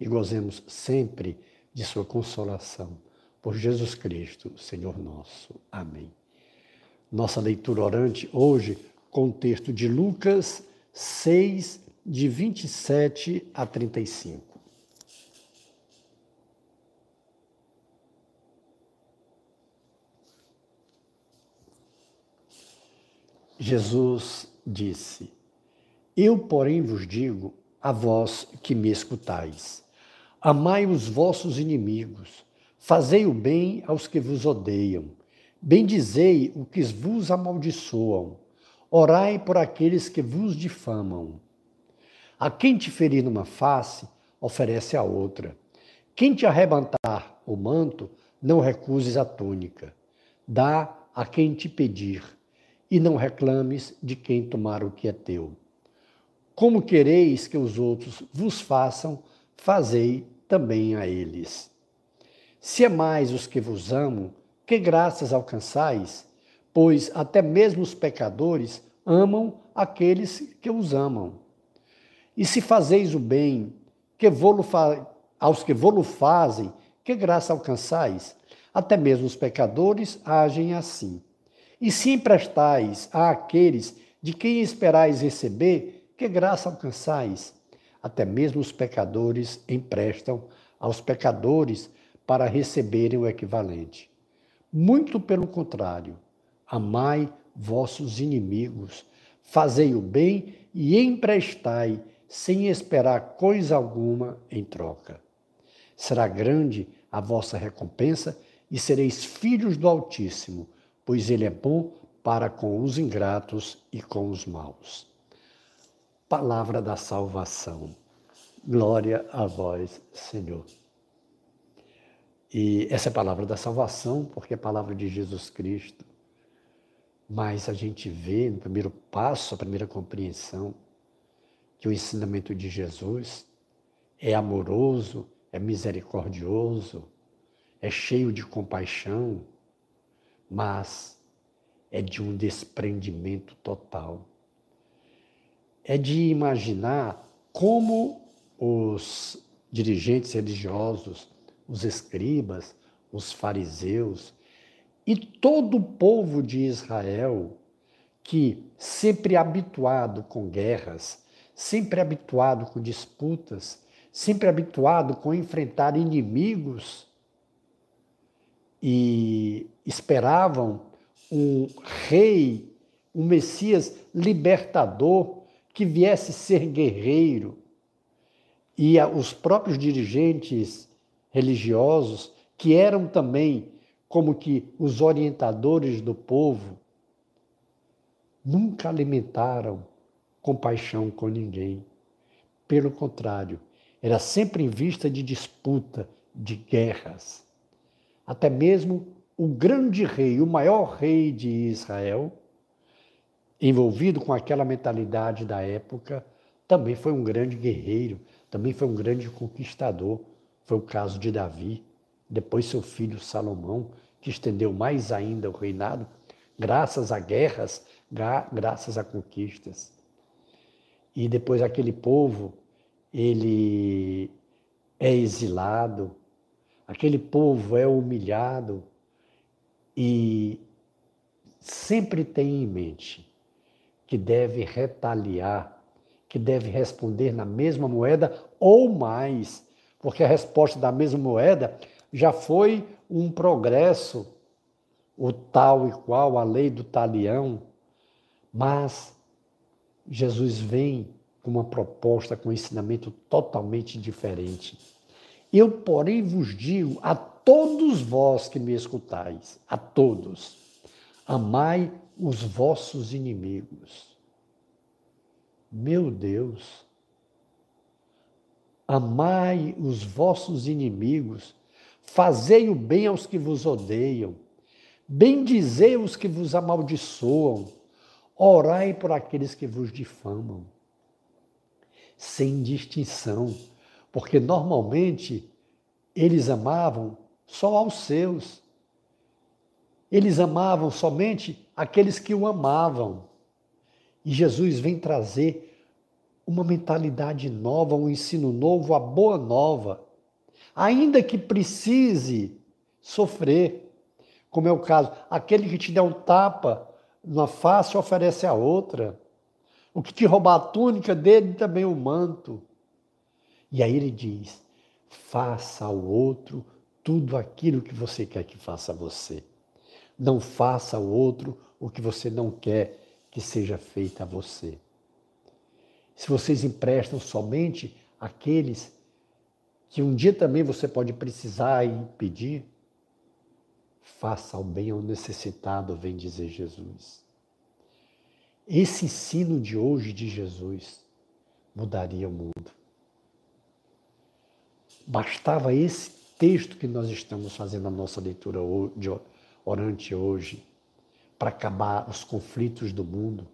e gozemos sempre de Sua consolação. Por Jesus Cristo, Senhor nosso. Amém. Nossa leitura orante hoje com o texto de Lucas 6, de 27 a 35. Jesus disse: Eu, porém, vos digo, a vós que me escutais, Amai os vossos inimigos, fazei o bem aos que vos odeiam, bendizei o que vos amaldiçoam, orai por aqueles que vos difamam. A quem te ferir numa face, oferece a outra. Quem te arrebatar o manto, não recuses a túnica. Dá a quem te pedir, e não reclames de quem tomar o que é teu. Como quereis que os outros vos façam, fazei também a eles. Se amais os que vos amam, que graças alcançais? Pois até mesmo os pecadores amam aqueles que os amam. E se fazeis o bem que aos que vos fazem, que graça alcançais? Até mesmo os pecadores agem assim. E se emprestais a aqueles de quem esperais receber, que graça alcançais? Até mesmo os pecadores emprestam aos pecadores para receberem o equivalente. Muito pelo contrário, amai vossos inimigos, fazei o bem e emprestai sem esperar coisa alguma em troca. Será grande a vossa recompensa e sereis filhos do Altíssimo, pois ele é bom para com os ingratos e com os maus palavra da salvação. Glória a vós, Senhor. E essa é a palavra da salvação, porque é a palavra de Jesus Cristo. Mas a gente vê no primeiro passo, a primeira compreensão, que o ensinamento de Jesus é amoroso, é misericordioso, é cheio de compaixão, mas é de um desprendimento total é de imaginar como os dirigentes religiosos, os escribas, os fariseus e todo o povo de Israel, que sempre habituado com guerras, sempre habituado com disputas, sempre habituado com enfrentar inimigos e esperavam um rei, um Messias libertador que viesse ser guerreiro. E os próprios dirigentes religiosos, que eram também como que os orientadores do povo, nunca alimentaram compaixão com ninguém. Pelo contrário, era sempre em vista de disputa, de guerras. Até mesmo o grande rei, o maior rei de Israel, envolvido com aquela mentalidade da época, também foi um grande guerreiro, também foi um grande conquistador. Foi o caso de Davi, depois seu filho Salomão, que estendeu mais ainda o reinado, graças a guerras, graças a conquistas. E depois aquele povo, ele é exilado, aquele povo é humilhado e sempre tem em mente que deve retaliar, que deve responder na mesma moeda ou mais, porque a resposta da mesma moeda já foi um progresso, o tal e qual, a lei do talião, mas Jesus vem com uma proposta, com um ensinamento totalmente diferente. Eu, porém, vos digo a todos vós que me escutais, a todos, amai os vossos inimigos. Meu Deus! Amai os vossos inimigos, fazei o bem aos que vos odeiam, bendizei os que vos amaldiçoam, orai por aqueles que vos difamam. Sem distinção, porque normalmente eles amavam só aos seus. Eles amavam somente aqueles que o amavam. E Jesus vem trazer uma mentalidade nova, um ensino novo, a boa nova, ainda que precise sofrer, como é o caso, aquele que te der um tapa na face oferece a outra, o que te roubar a túnica dele também o manto. E aí ele diz: faça ao outro tudo aquilo que você quer que faça a você. Não faça ao outro o que você não quer que seja feito a você se vocês emprestam somente aqueles que um dia também você pode precisar e pedir, faça o bem ao necessitado, vem dizer Jesus. Esse ensino de hoje de Jesus mudaria o mundo. Bastava esse texto que nós estamos fazendo a nossa leitura orante hoje para acabar os conflitos do mundo,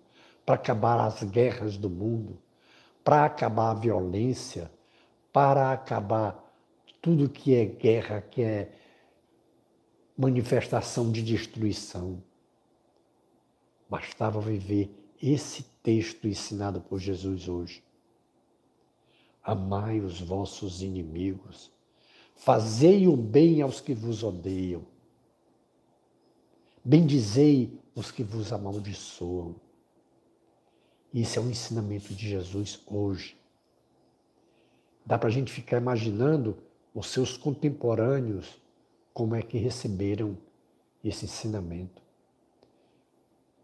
para acabar as guerras do mundo, para acabar a violência, para acabar tudo que é guerra, que é manifestação de destruição. Bastava viver esse texto ensinado por Jesus hoje. Amai os vossos inimigos, fazei o bem aos que vos odeiam, bendizei os que vos amaldiçoam. Isso é um ensinamento de Jesus hoje. Dá para a gente ficar imaginando os seus contemporâneos como é que receberam esse ensinamento.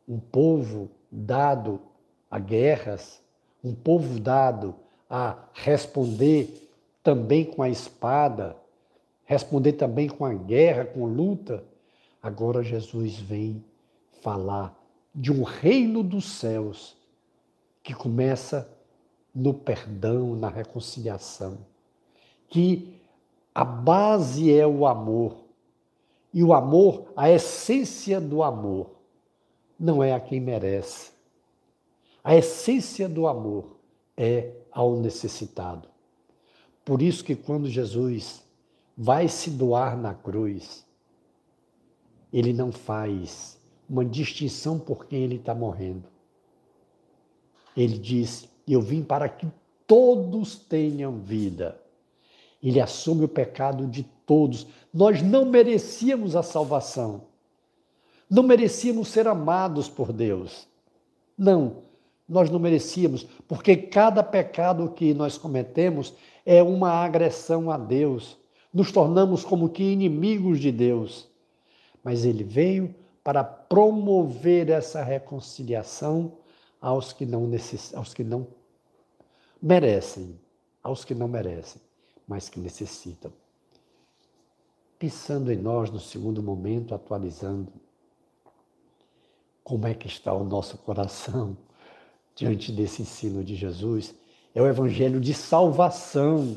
Um povo dado a guerras, um povo dado a responder também com a espada, responder também com a guerra, com luta. Agora Jesus vem falar de um reino dos céus que começa no perdão, na reconciliação, que a base é o amor. E o amor, a essência do amor, não é a quem merece. A essência do amor é ao necessitado. Por isso que quando Jesus vai se doar na cruz, ele não faz uma distinção por quem ele está morrendo. Ele diz: Eu vim para que todos tenham vida. Ele assume o pecado de todos. Nós não merecíamos a salvação. Não merecíamos ser amados por Deus. Não, nós não merecíamos, porque cada pecado que nós cometemos é uma agressão a Deus. Nos tornamos como que inimigos de Deus. Mas ele veio para promover essa reconciliação aos que não, necess... aos que não merecem, aos que não merecem, mas que necessitam. Pensando em nós no segundo momento, atualizando como é que está o nosso coração diante desse ensino de Jesus, é o evangelho de salvação.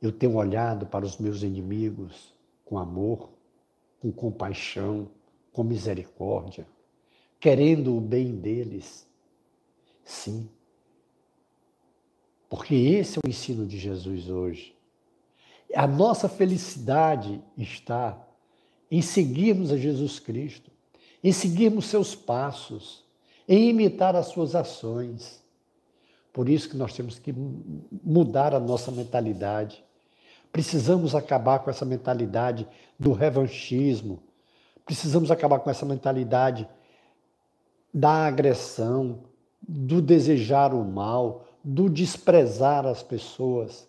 Eu tenho olhado para os meus inimigos com amor, com compaixão, com misericórdia querendo o bem deles. Sim. Porque esse é o ensino de Jesus hoje. A nossa felicidade está em seguirmos a Jesus Cristo, em seguirmos seus passos, em imitar as suas ações. Por isso que nós temos que mudar a nossa mentalidade. Precisamos acabar com essa mentalidade do revanchismo. Precisamos acabar com essa mentalidade da agressão, do desejar o mal, do desprezar as pessoas.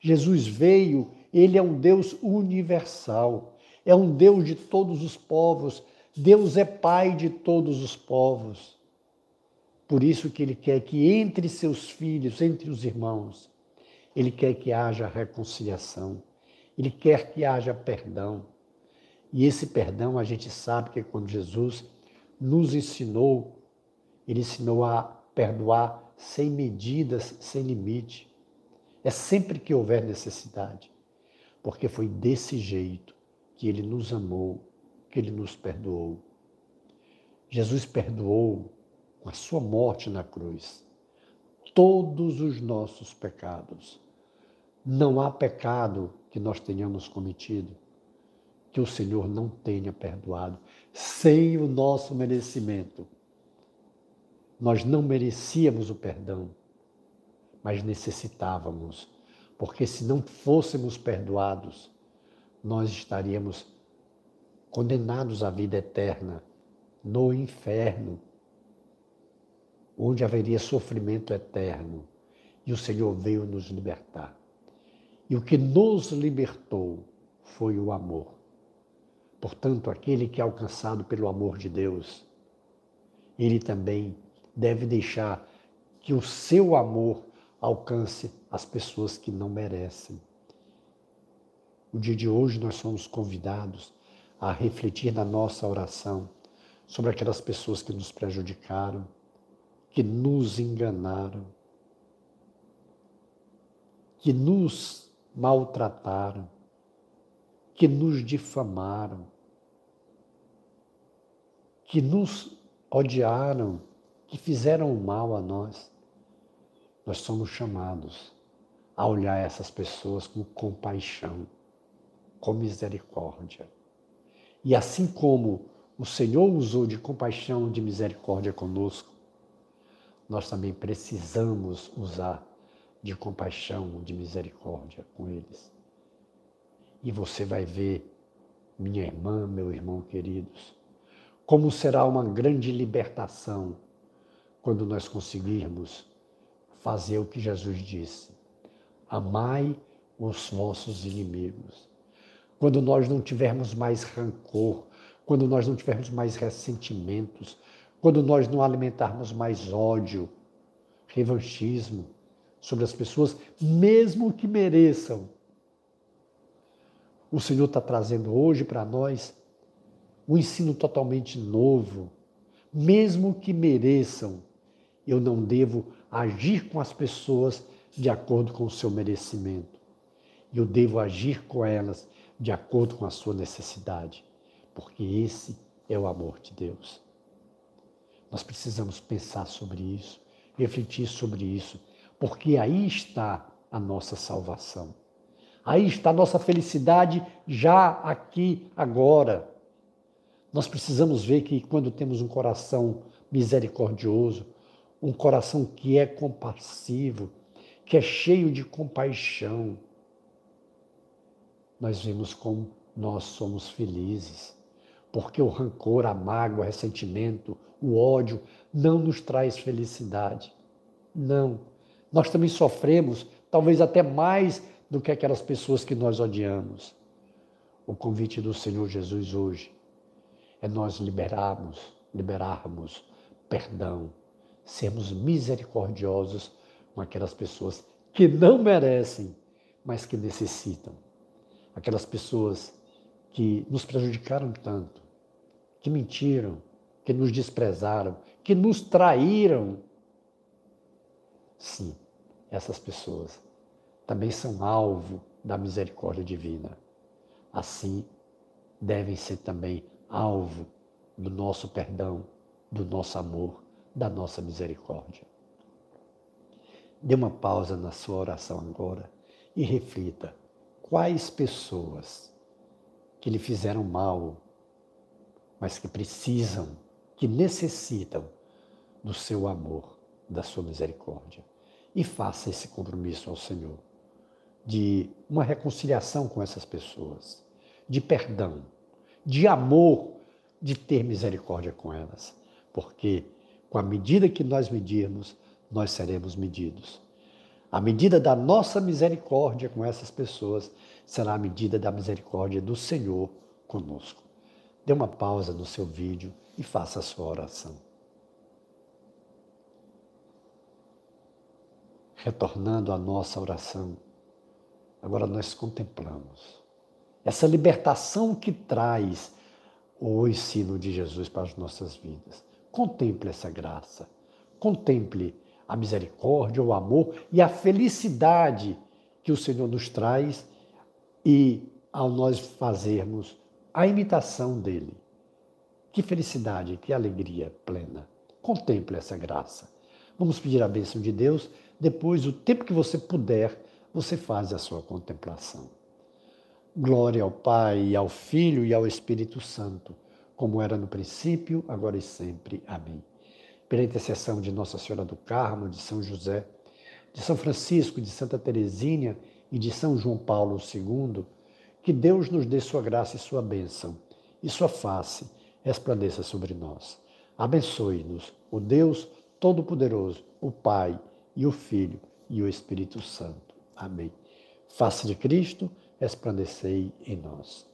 Jesus veio, ele é um Deus universal, é um Deus de todos os povos, Deus é Pai de todos os povos. Por isso que ele quer que entre seus filhos, entre os irmãos, ele quer que haja reconciliação, ele quer que haja perdão. E esse perdão a gente sabe que é quando Jesus nos ensinou, ele ensinou a perdoar sem medidas, sem limite. É sempre que houver necessidade. Porque foi desse jeito que ele nos amou, que ele nos perdoou. Jesus perdoou com a sua morte na cruz todos os nossos pecados. Não há pecado que nós tenhamos cometido que o Senhor não tenha perdoado, sem o nosso merecimento. Nós não merecíamos o perdão, mas necessitávamos, porque se não fôssemos perdoados, nós estaríamos condenados à vida eterna no inferno, onde haveria sofrimento eterno. E o Senhor veio nos libertar. E o que nos libertou foi o amor. Portanto, aquele que é alcançado pelo amor de Deus, ele também deve deixar que o seu amor alcance as pessoas que não merecem. O dia de hoje nós somos convidados a refletir na nossa oração sobre aquelas pessoas que nos prejudicaram, que nos enganaram, que nos maltrataram, que nos difamaram, que nos odiaram, que fizeram mal a nós, nós somos chamados a olhar essas pessoas com compaixão, com misericórdia. E assim como o Senhor usou de compaixão, de misericórdia conosco, nós também precisamos usar de compaixão, de misericórdia com eles. E você vai ver, minha irmã, meu irmão queridos, como será uma grande libertação quando nós conseguirmos fazer o que Jesus disse: amai os vossos inimigos. Quando nós não tivermos mais rancor, quando nós não tivermos mais ressentimentos, quando nós não alimentarmos mais ódio, revanchismo sobre as pessoas, mesmo que mereçam. O Senhor está trazendo hoje para nós um ensino totalmente novo, mesmo que mereçam, eu não devo agir com as pessoas de acordo com o seu merecimento. Eu devo agir com elas de acordo com a sua necessidade, porque esse é o amor de Deus. Nós precisamos pensar sobre isso, refletir sobre isso, porque aí está a nossa salvação. Aí está a nossa felicidade já aqui, agora. Nós precisamos ver que quando temos um coração misericordioso, um coração que é compassivo, que é cheio de compaixão, nós vemos como nós somos felizes. Porque o rancor, a mágoa, o ressentimento, o ódio não nos traz felicidade. Não. Nós também sofremos, talvez até mais do que aquelas pessoas que nós odiamos. O convite do Senhor Jesus hoje é nós liberarmos, liberarmos perdão, sermos misericordiosos com aquelas pessoas que não merecem, mas que necessitam. Aquelas pessoas que nos prejudicaram tanto, que mentiram, que nos desprezaram, que nos traíram. Sim, essas pessoas também são alvo da misericórdia divina. Assim, devem ser também alvo do nosso perdão, do nosso amor, da nossa misericórdia. Dê uma pausa na sua oração agora e reflita quais pessoas que lhe fizeram mal, mas que precisam, que necessitam do seu amor, da sua misericórdia. E faça esse compromisso ao Senhor de uma reconciliação com essas pessoas, de perdão, de amor, de ter misericórdia com elas. Porque com a medida que nós medirmos, nós seremos medidos. A medida da nossa misericórdia com essas pessoas será a medida da misericórdia do Senhor conosco. Dê uma pausa no seu vídeo e faça a sua oração. Retornando à nossa oração, agora nós contemplamos essa libertação que traz o ensino de Jesus para as nossas vidas. Contemple essa graça, contemple a misericórdia, o amor e a felicidade que o Senhor nos traz e ao nós fazermos a imitação dele. Que felicidade, que alegria plena. Contemple essa graça. Vamos pedir a bênção de Deus. Depois, o tempo que você puder, você faz a sua contemplação. Glória ao Pai, ao Filho e ao Espírito Santo, como era no princípio, agora e sempre. Amém. Pela intercessão de Nossa Senhora do Carmo, de São José, de São Francisco, de Santa Teresínia e de São João Paulo II, que Deus nos dê sua graça e sua bênção, e sua face resplandeça sobre nós. Abençoe-nos, o Deus Todo-Poderoso, o Pai e o Filho e o Espírito Santo. Amém. Face de Cristo, resplandecei em nós.